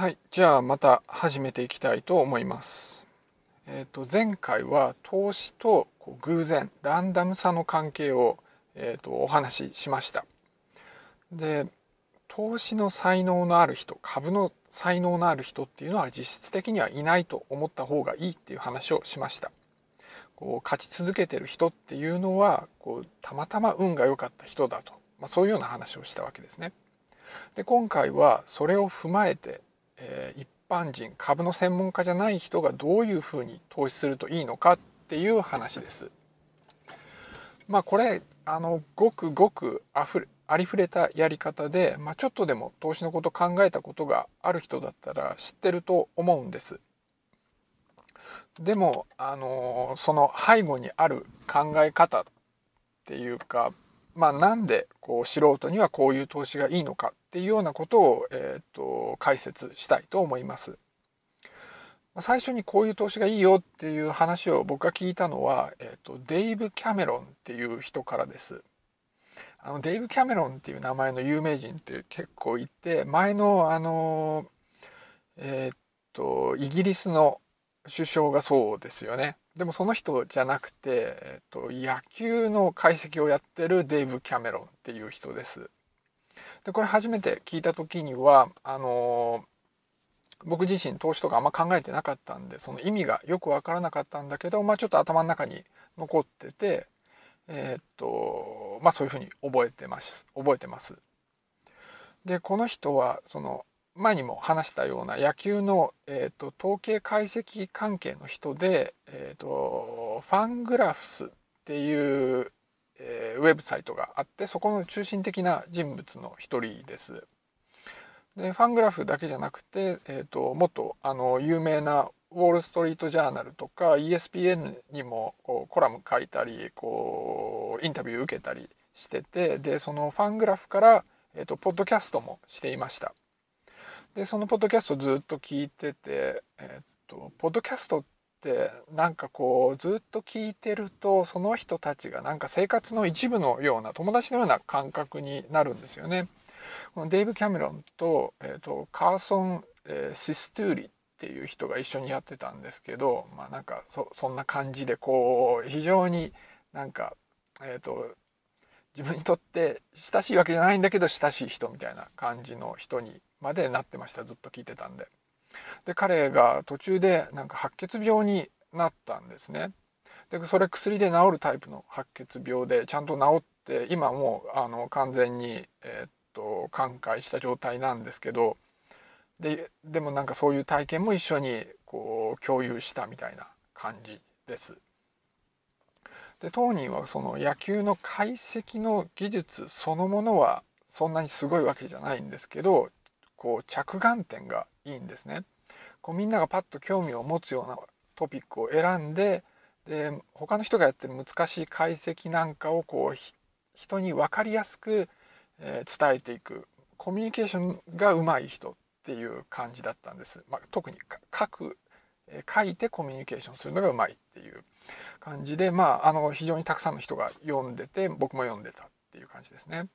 はい、じゃあまた始めていきたいと思います。えっ、と前回は投資と偶然ランダムさの関係をえっ、とお話ししました。で、投資の才能のある人、株の才能のある人っていうのは実質的にはいないと思った方がいいっていう話をしました。こう勝ち続けてる人っていうのはこうたまたま運が良かった人だと、まあ、そういうような話をしたわけですね。で今回はそれを踏まえてえー一般人株の専門家じゃない人がどういうふうに投資するといいのかっていう話です。まあこれあのごくごくあふれありふれたやり方で、まあ、ちょっとでも投資のこと考えたことがある人だったら知ってると思うんです。でもあのその背後にある考え方っていうかまあ、なんでこう素人にはこういう投資がいいのかっていうようなことを、えー、と解説したいと思います。最初にこういう投資がいいよっていう話を僕が聞いたのは、えー、とデイブ・キャメロンっていう人からです。あのデイブ・キャメロンっていう名前の有名人って結構いて前のあのえっ、とイギリスの首相がそうですよね。でもその人じゃなくて、えっと、野球の解析をやってるデイブ・キャメロンっていう人です。で、これ初めて聞いた時には、あの、僕自身投資とかあんま考えてなかったんで、その意味がよくわからなかったんだけど、まあちょっと頭の中に残ってて、えっと、まあそういうふうに覚えてます。覚えてます。で、この人は、その、前にも話したような野球の、えーと、統計解析関係の人で、えーと、ファングラフスっていう、えー、ウェブサイトがあってそこの中心的な人物の一人です。でファングラフだけじゃなくて、えーと、もっとあの有名なウォール・ストリート・ジャーナルとか ESPN にもこうコラム書いたりこうインタビュー受けたりしててでそのファングラフから、えーとポッドキャストもしていました。でそのポッドキャストずっと聞いてて、えっと、ポッドキャストってなんかこうずっと聞いてるとその人たちがなんか生活の一部のような友達のような感覚になるんですよね。このデイブ・キャメロンと,、えっとカーソン、え、シストゥーリっていう人が一緒にやってたんですけど、まあ、なんかそそんな感じでこう非常になんか、えっと自分にとって親しいわけじゃないんだけど親しい人みたいな感じの人にまでなってましたずっと聞いてたんでで彼が途中でなんか白血病になったんですね。でそれ薬で治るタイプの白血病でちゃんと治って今もうあの完全に、えー、っと寛解した状態なんですけどででもなんかそういう体験も一緒にこう共有したみたいな感じです。で当人はその野球の解析の技術そのものはそんなにすごいわけじゃないんですけどこう着眼点がいいんですね。こうみんながパッと興味を持つようなトピックを選んでで他の人がやってる難しい解析なんかをこう人に分かりやすく、えー、伝えていくコミュニケーションがうまい人っていう感じだったんです。まあ、特に書く書いてコミュニケーションするのがうまいっていう感じで、まあ、あの非常にたくさんの人が読んでて僕も読んでたっていう感じですね。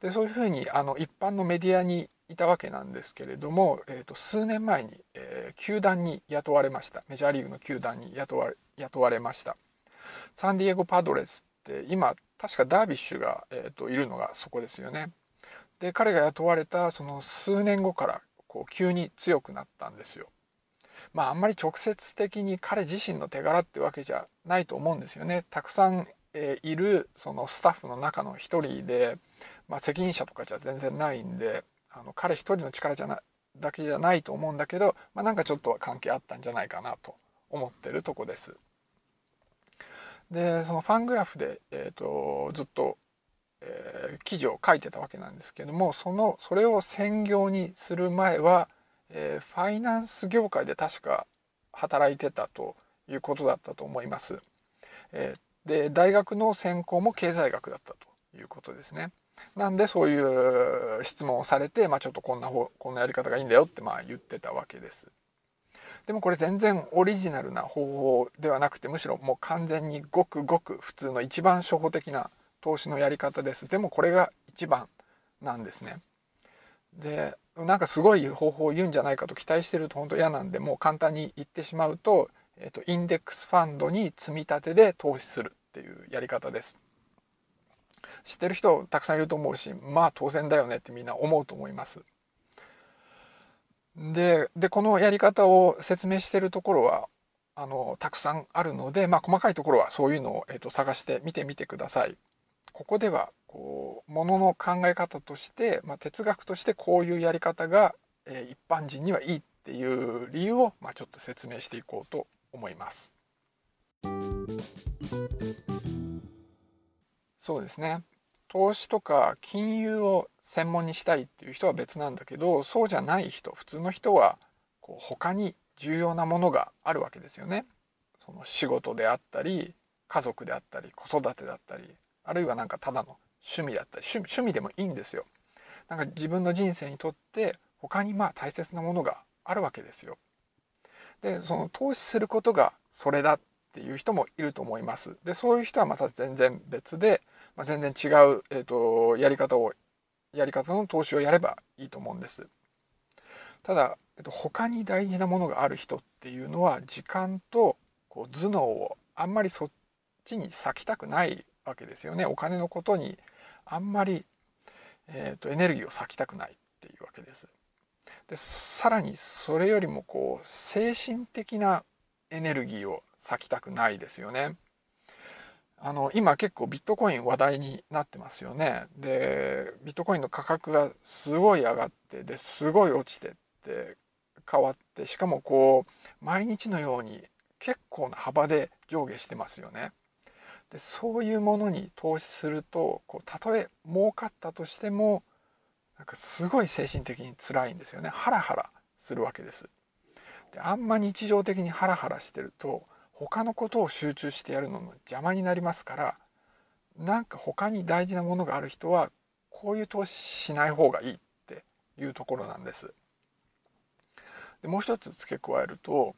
でそういうふうにあの一般のメディアにいたわけなんですけれども、えー、と数年前に、えー、球団に雇われました。メジャーリーグの球団に雇われ雇われました。サンディエゴ・パドレスって今確かダービッシュが、えー、といるのがそこですよね。で彼が雇われたその数年後からこう急に強くなったんですよ。まああんまり直接的に彼自身の手柄ってわけじゃないと思うんですよね。たくさん、えー、いるそのスタッフの中の一人で、まあ、責任者とかじゃ全然ないんであの彼一人の力じゃなだけじゃないと思うんだけど、まあ、なんかちょっとは関係あったんじゃないかなと思ってるとこです。でそのファングラフで、えーと、ずっと、えー、記事を書いてたわけなんですけどもそのそれを専業にする前は、えー、ファイナンス業界で確か働いてたということだったと思います。えー、で大学の専攻も経済学だったということですね。なんでそういう質問をされて、まあ、ちょっとこんな方こんなやり方がいいんだよってまあ言ってたわけです。でもこれ全然オリジナルな方法ではなくてむしろもう完全にごくごく普通の一番初歩的な投資のやり方です。でもこれが一番なんですね。でなんかすごい方法を言うんじゃないかと期待してると本当嫌なんでもう簡単に言ってしまうと、えーと、インデックスファンドに積み立てで投資するっていうやり方です。知ってる人たくさんいると思うしまあ当然だよねってみんな思うと思います。ででこのやり方を説明してるところはあのたくさんあるので、まあ、細かいところはそういうのを、えーと探してみてみてください。ここではこうものの考え方として、まあ、哲学としてこういうやり方が、えー、一般人にはいいっていう理由を、まあ、ちょっと説明していこうと思います。そうですね投資とか金融を専門にしたいっていう人は別なんだけどそうじゃない人普通の人はこう他に重要なものがあるわけですよね。その仕事であったり家族であったり子育てだったりあるいはなんかただの趣味だったり趣趣味でもいいんですよ。なんか自分の人生にとって他にまあ大切なものがあるわけですよ。でその投資することがそれだっていう人もいると思います。でそういう人はまた全然別で、まあ、全然違う、えーと、やり方をやり方の投資をやればいいと思うんです。ただ、えっと、他に大事なものがある人っていうのは時間とこう頭脳をあんまりそっちに割きたくないわけですよね。お金のことにあんまり、えーと、エネルギーを割きたくないっていうわけです。でさらにそれよりもこう精神的なエネルギーを割きたくないですよね。あの今結構ビットコイン話題になってますよね。でビットコインの価格がすごい上がってですごい落ちてって変わってしかもこう毎日のように結構な幅で上下してますよね。でそういうものに投資するとこうたとえ儲かったとしてもなんかすごい精神的に辛いんですよねハラハラするわけですであんま日常的にハラハラしてると他のことを集中してやるのの邪魔になりますからなんか他に大事なものがある人はこういう投資しない方がいいっていうところなんですでもう一つ付け加えると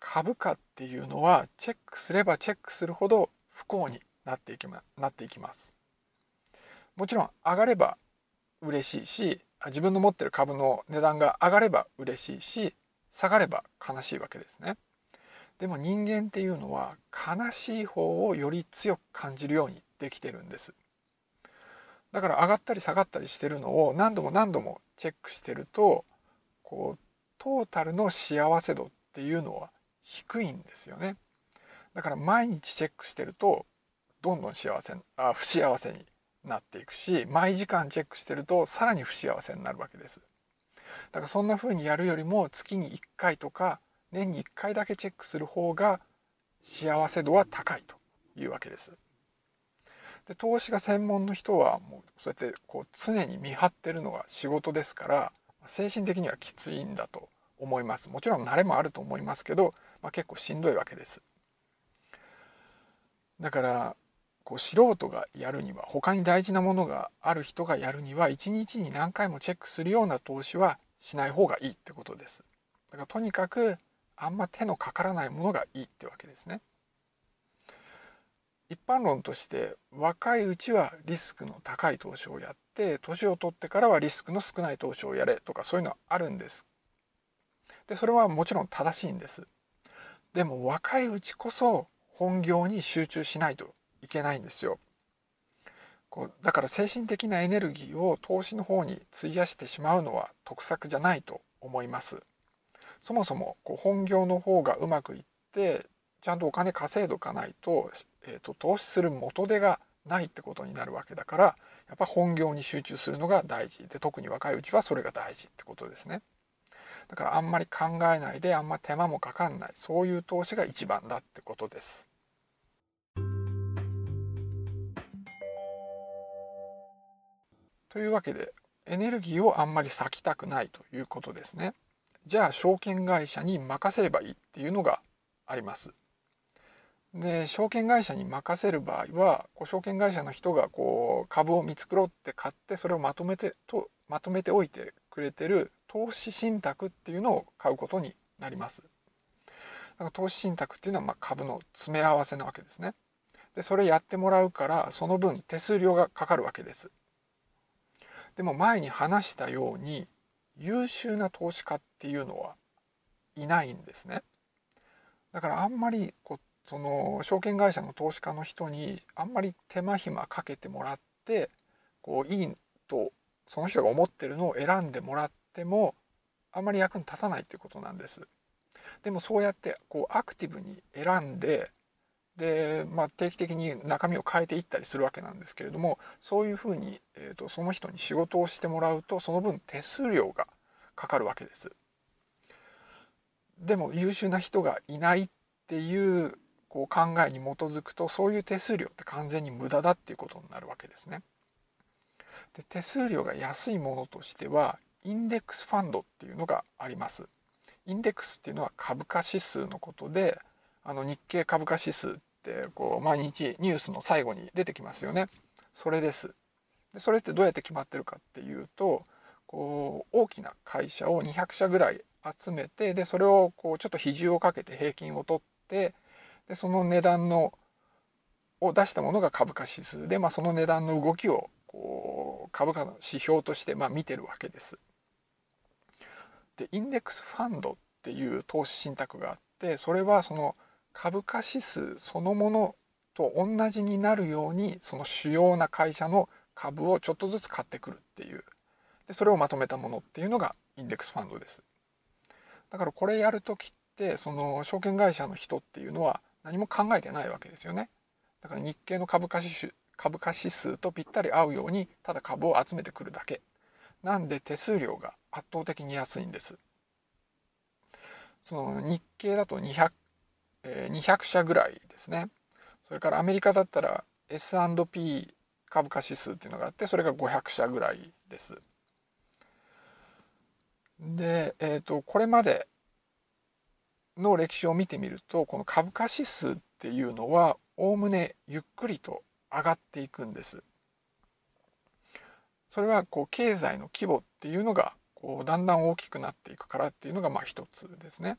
株価っていうのはチェックすればチェックするほど不幸になっていき,、ま、なっていきます。もちろん上がれば嬉しいし自分の持ってる株の値段が上がれば嬉しいし下がれば悲しいわけですね。でも人間っていうのは悲しい方をより強く感じるようにできてるんです。だから上がったり下がったりしてるのを何度も何度もチェックしてるとこうトータルの幸せ度っていうのは低いんですよね。だから毎日チェックしてるとどんどん幸せあ不幸せになっていくし毎時間チェックしてるとさらに不幸せになるわけです。だからそんな風にやるよりも月に1回とか年に1回だけチェックする方が幸せ度は高いというわけです。で投資が専門の人はもうそうやってこう常に見張ってるのが仕事ですから精神的にはきついんだと思います。もちろん慣れもあると思いますけど、まあ、結構しんどいわけです。だからこう素人がやるには他に大事なものがある人がやるには1日に何回もチェックするような投資はしない方がいいってことです。だからとにかくあんま手のかからないものがいいってわけですね。一般論として若いうちはリスクの高い投資をやって年を取ってからはリスクの少ない投資をやれとかそういうのはあるんですでそれはもちろん正しいんですでも若いうちこそ本業に集中しないといけないんですよ。こうだから精神的なエネルギーを投資の方に費やしてしまうのは得策じゃないと思います。そもそもこう本業の方がうまくいってちゃんとお金稼いどかないと,、えーと、投資する元手がないってことになるわけだからやっぱ本業に集中するのが大事で特に若いうちはそれが大事ってことですね。だからあんまり考えないであんま手間もかかんないそういう投資が一番だってことです。というわけでエネルギーをあんまり割きたくないということですね。じゃあ証券会社に任せればいいっていうのがあります。で証券会社に任せる場合はこう証券会社の人がこう株を見繕って買ってそれをまとめてとまとめておいてくれてる投資信託っていうのを買うことになります。だから投資信託っていうのはま株の詰め合わせなわけですね。でそれやってもらうからその分手数料がかかるわけです。でも前に話したように優秀な投資家っていうのはいないんですね。だからあんまりこうその証券会社の投資家の人にあんまり手間暇かけてもらってこういいとその人が思ってるのを選んでもらってもあんまり役に立たないっていうことなんです。でもそうやってこうアクティブに選んでで、まあ、定期的に中身を変えていったりするわけなんですけれどもそういうふうに、えーと、その人に仕事をしてもらうとその分手数料がかかるわけです。でも優秀な人がいないっていうこう考えに基づくとそういう手数料って完全に無駄だっていうことになるわけですね。で手数料が安いものとしてはインデックスファンドっていうのがあります。インデックスっていうのは株価指数のことであの日経株価指数ってこう毎日ニュースの最後に出てきますよね。それです。でそれってどうやって決まってるかっていうとこう大きな会社を200社ぐらい集めてでそれをこうちょっと比重をかけて平均を取ってでその値段のを出したものが株価指数で、まあ、その値段の動きをこう株価の指標としてまあ見てるわけです。でインデックスファンドっていう投資信託があってそれはその株価指数そのものと同じになるようにその主要な会社の株をちょっとずつ買ってくるっていう。でそれをまとめたものっていうのがインデックスファンドです。だからこれやるときってその証券会社の人っていうのは何も考えてないわけですよね。だから日経の株価指数株価指数とぴったり合うようにただ株を集めてくるだけ。なんで手数料が圧倒的に安いんです。その日経だと 200, 200社ぐらいですね。それからアメリカだったら S&P 株価指数っていうのがあってそれが500社ぐらいです。で、えーと、これまでの歴史を見てみるとこの株価指数っていうのはおおむねゆっくりと上がっていくんです。それはこう経済の規模っていうのがこうだんだん大きくなっていくからっていうのがまあ一つですね。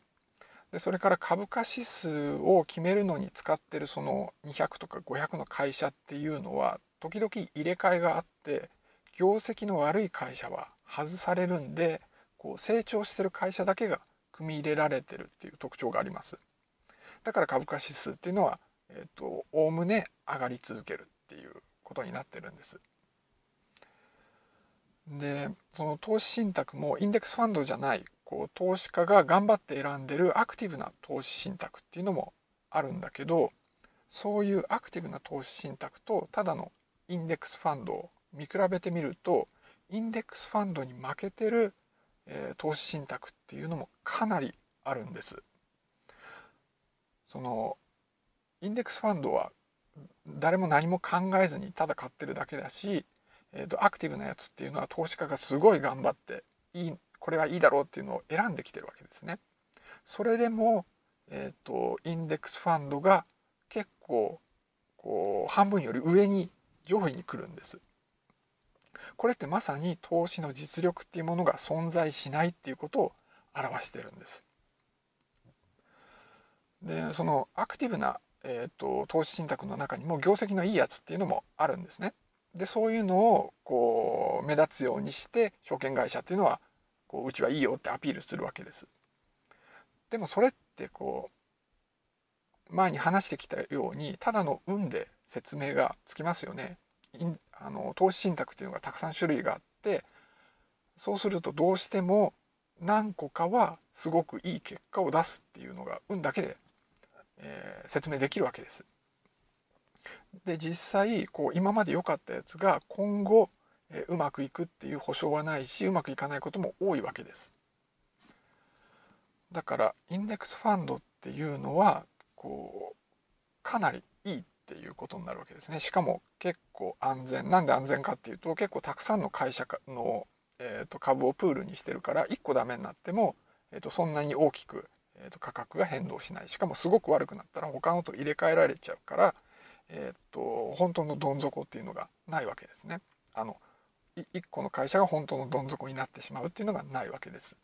でそれから株価指数を決めるのに使ってるその200とか500の会社っていうのは時々入れ替えがあって業績の悪い会社は外されるんでこう成長してる会社だけが組み入れられてるっていう特徴があります。だから株価指数っていうのはおおむね上がり続けるっていうことになってるんです。でその投資信託もインデックスファンドじゃないこう投資家が頑張って選んでるアクティブな投資信託っていうのもあるんだけどそういうアクティブな投資信託とただのインデックスファンドを見比べてみるとインデックスファンドに負けてる、えー、投資信託っていうのもかなりあるんです。そのインデックスファンドは誰も何も考えずにただ買ってるだけだしえーと、アクティブなやつっていうのは投資家がすごい頑張っていいこれはいいだろうっていうのを選んできてるわけですね。それでも、えーと、インデックスファンドが結構こう半分より上に上位に来るんです。これってまさに投資の実力っていうものが存在しないっていうことを表してるんです。でそのアクティブな、えーと投資信託の中にも業績のいいやつっていうのもあるんですね。でそういうのをこう目立つようにして証券会社っていうのはこううちはいいよってアピールするわけです。でもそれってこう前に話してきたようにただの運で説明がつきますよね。あの投資信託っていうのがたくさん種類があってそうするとどうしても何個かはすごくいい結果を出すっていうのが運だけで、えー、説明できるわけです。で実際こう今まで良かったやつが今後えうまくいくっていう保証はないしうまくいかないことも多いわけです。だからインデックスファンドっていうのはこうかなりいいっていうことになるわけですね。しかも結構安全。なんで安全かっていうと結構たくさんの会社の、えー、と株をプールにしてるから1個ダメになっても、えー、とそんなに大きく、えー、と価格が変動しない。しかもすごく悪くなったら他のと入れ替えられちゃうからえー、っと本当のどん底っていうのがないわけですね。あの1個の会社が本当のどん底になってしまうっていうのがないわけです。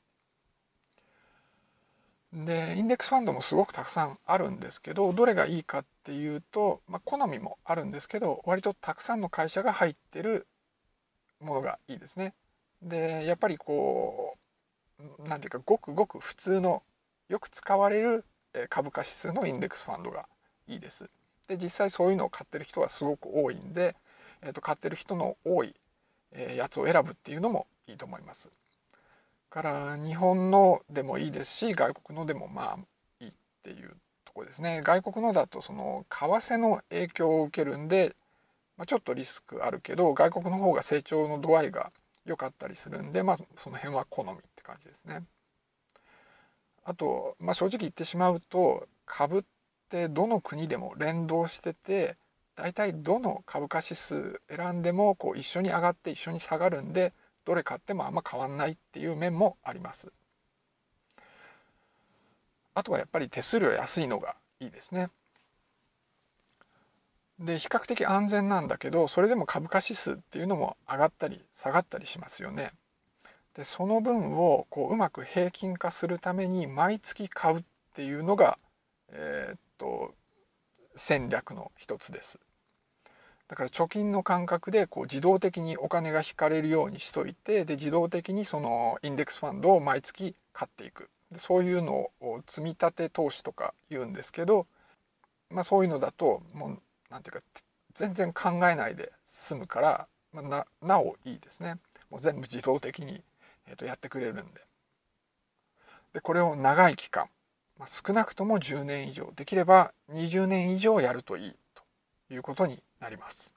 でインデックスファンドもすごくたくさんあるんですけどどれがいいかっていうと、まあ、好みもあるんですけど割とたくさんの会社が入ってるものがいいですね。で、やっぱりこう、なんていうか、ごくごく普通の、よく使われる株価指数のインデックスファンドがいいです。で、実際そういうのを買ってる人はすごく多いんで、えー、と買ってる人の多いやつを選ぶっていうのもいいと思います。から日本のでもいいですし外国のでもまあいいっていうとこですね外国のだとその為替の影響を受けるんで、まあ、ちょっとリスクあるけど外国の方が成長の度合いが良かったりするんでまあその辺は好みって感じですねあと、まあ、正直言ってしまうと株ってどの国でも連動してて大体どの株価指数選んでもこう一緒に上がって一緒に下がるんでどれ買ってもあんま変わんないっていう面もあります。あとはやっぱり手数料安いのがいいですね。で、比較的安全なんだけど、それでも株価指数っていうのも上がったり下がったりしますよね。で、その分をこううまく平均化するために毎月買うっていうのが、えー、っと、戦略の一つです。だから貯金の感覚でこう自動的にお金が引かれるようにしといてで自動的にそのインデックスファンドを毎月買っていく。そういうのを積み立て投資とか言うんですけど、まあ、そういうのだともう何ていうか全然考えないで済むから、まあ、ななおいいですね。もう全部自動的に、えー、とやってくれるんで。でこれを長い期間、まあ、少なくとも10年以上できれば20年以上やるといいということになります。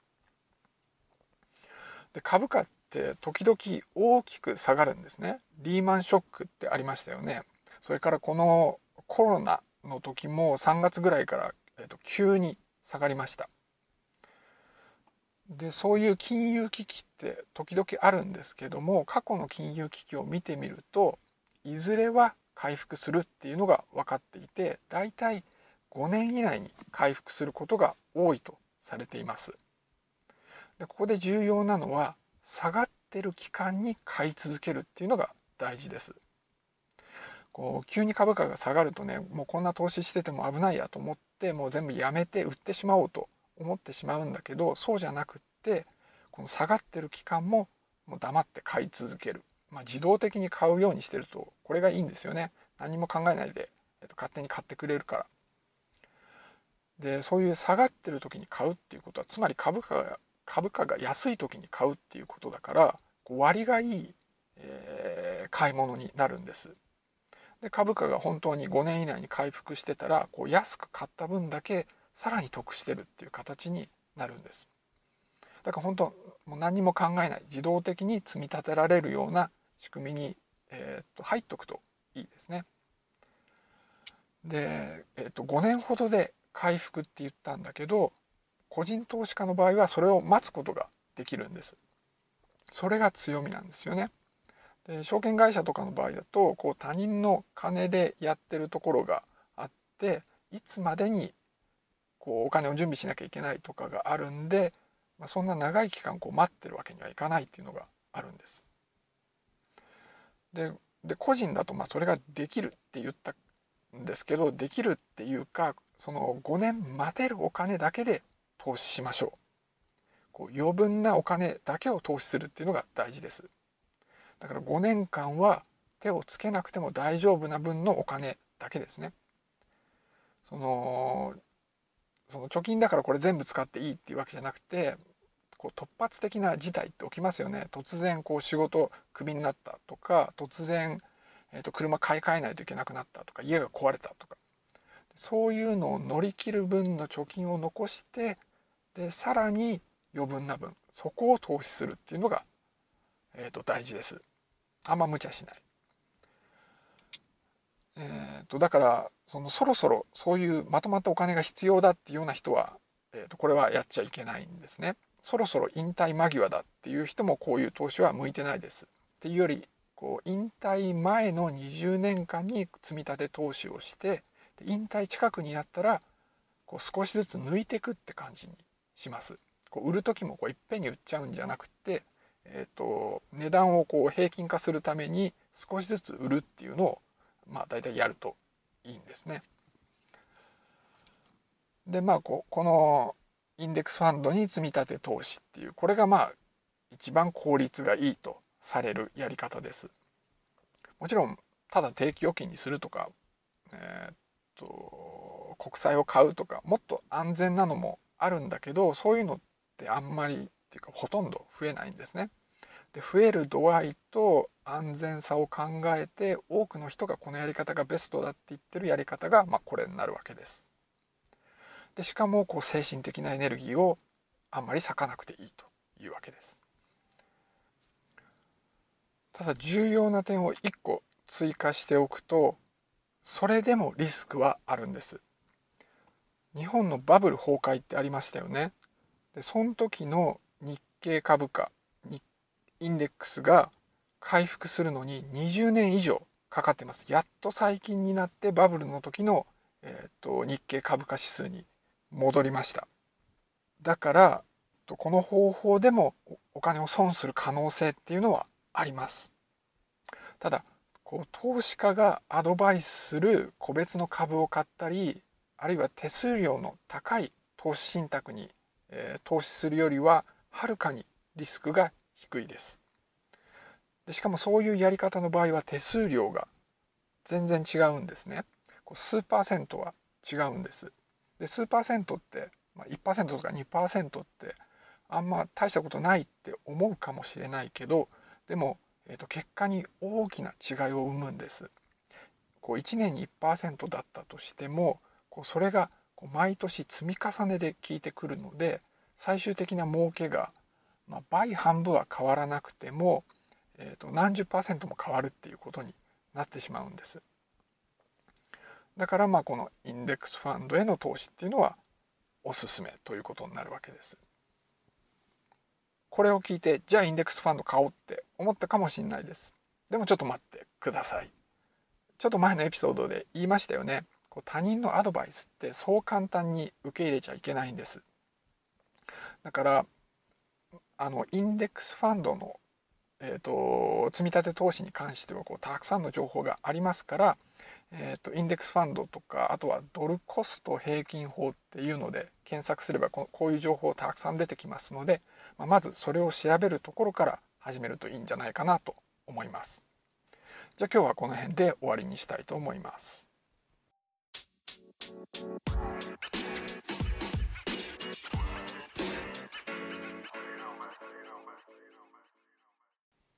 で株価って時々大きく下がるんですね。リーマンショックってありましたよね。それからこのコロナの時も3月ぐらいから、えー、と急に下がりました。でそういう金融危機って時々あるんですけども過去の金融危機を見てみるといずれは回復するっていうのが分かっていてだいたい5年以内に回復することが多いとされています。でここで重要なのは下がってる期間に買い続けるっていうのが大事です。こう急に株価が下がるとねもうこんな投資してても危ないやと思ってもう全部やめて売ってしまおうと思ってしまうんだけどそうじゃなくってこの下がってる期間ももう黙って買い続ける、まあ、自動的に買うようにしてるとこれがいいんですよね何も考えないで、えっと、勝手に買ってくれるからでそういう下がってる時に買うっていうことはつまり株価が株価が安い時に買うっていうことだから割がいい、えー、買い物になるんです。で株価が本当に5年以内に回復してたらこう安く買った分だけさらに得してるっていう形になるんです。だから本当もう何も考えない自動的に積み立てられるような仕組みに、えー、っと入っとくといいですね。で、えー、っと5年ほどで回復って言ったんだけど個人投資家の場合はそれを待つことができるんです。それが強みなんですよね。で証券会社とかの場合だとこう他人の金でやってるところがあっていつまでにこうお金を準備しなきゃいけないとかがあるんで、まあ、そんな長い期間こう待ってるわけにはいかないっていうのがあるんです。でで個人だとまあそれができるって言ったんですけどできるっていうかその5年待てるお金だけで投資しましょう。こう余分なお金だけを投資するっていうのが大事です。だから5年間は手をつけなくても大丈夫な分のお金だけですね。そのその貯金だからこれ全部使っていいっていうわけじゃなくてこう突発的な事態って起きますよね突然こう仕事クビになったとか突然、えー、と車買い替えないといけなくなったとか家が壊れたとかそういうのを乗り切る分の貯金を残してでさらに余分な分そこを投資するっていうのが、えー、と大事です。あんま無茶しない。えーと、だからそのそろそろそういうまとまったお金が必要だっていうような人は、えーとこれはやっちゃいけないんですね。そろそろ引退間際だっていう人もこういう投資は向いてないです。っていうよりこう引退前の20年間に積み立て投資をして引退近くになったらこう少しずつ抜いていくって感じにします。こう売る時もこういっぺんに売っちゃうんじゃなくて、えーと、値段をこう平均化するために少しずつ売るっていうのを、まあ、大体やるといいんですね。でまあここのインデックスファンドに積み立て投資っていうこれがまあ一番効率がいいとされるやり方です。もちろんただ定期預金にするとか、えー、と国債を買うとかもっと安全なのもあるんだけどそういうのってあんまりっていうかほとんど増えないんですね。で増える度合いと安全さを考えて多くの人がこのやり方がベストだって言ってるやり方が、まあ、これになるわけです。でしかもこう精神的なエネルギーをあんまり割かなくていいというわけです。ただ重要な点を1個追加しておくとそれでもリスクはあるんです。日本のバブル崩壊ってありましたよね。でその時の日経株価インデックスが回復するのに20年以上かかってます。やっと最近になってバブルの時の、えーと、日経株価指数に戻りました。だからこの方法でもお金を損する可能性っていうのはあります。ただこう投資家がアドバイスする個別の株を買ったりあるいは手数料の高い投資信託に、えー、投資するよりははるかにリスクが低いです。でしかもそういうやり方の場合は手数料が全然違うんですねこう。数パーセントは違うんです。で数パーセントって、まあ、1%とか2%ってあんま大したことないって思うかもしれないけどでも、えー、と結果に大きな違いを生むんです。こう1年に1%だったとしてもこうそれがこう毎年積み重ねで効いてくるので最終的な儲けがまあ、倍半分は変わらなくても、えー、と何十パーセントも変わるっていうことになってしまうんです。だからまあこのインデックスファンドへの投資っていうのはおすすめということになるわけです。これを聞いてじゃあインデックスファンド買おうって思ったかもしれないです。でもちょっと待ってください。ちょっと前のエピソードで言いましたよね。こう他人のアドバイスってそう簡単に受け入れちゃいけないんです。だからあのインデックスファンドの、えーと、積立投資に関してはこうたくさんの情報がありますから、えーと、インデックスファンドとかあとはドルコスト平均法っていうので検索すればこういう情報たくさん出てきますので、まあ、まずそれを調べるところから始めるといいんじゃないかなと思います。じゃあ今日はこの辺で終わりにしたいと思います。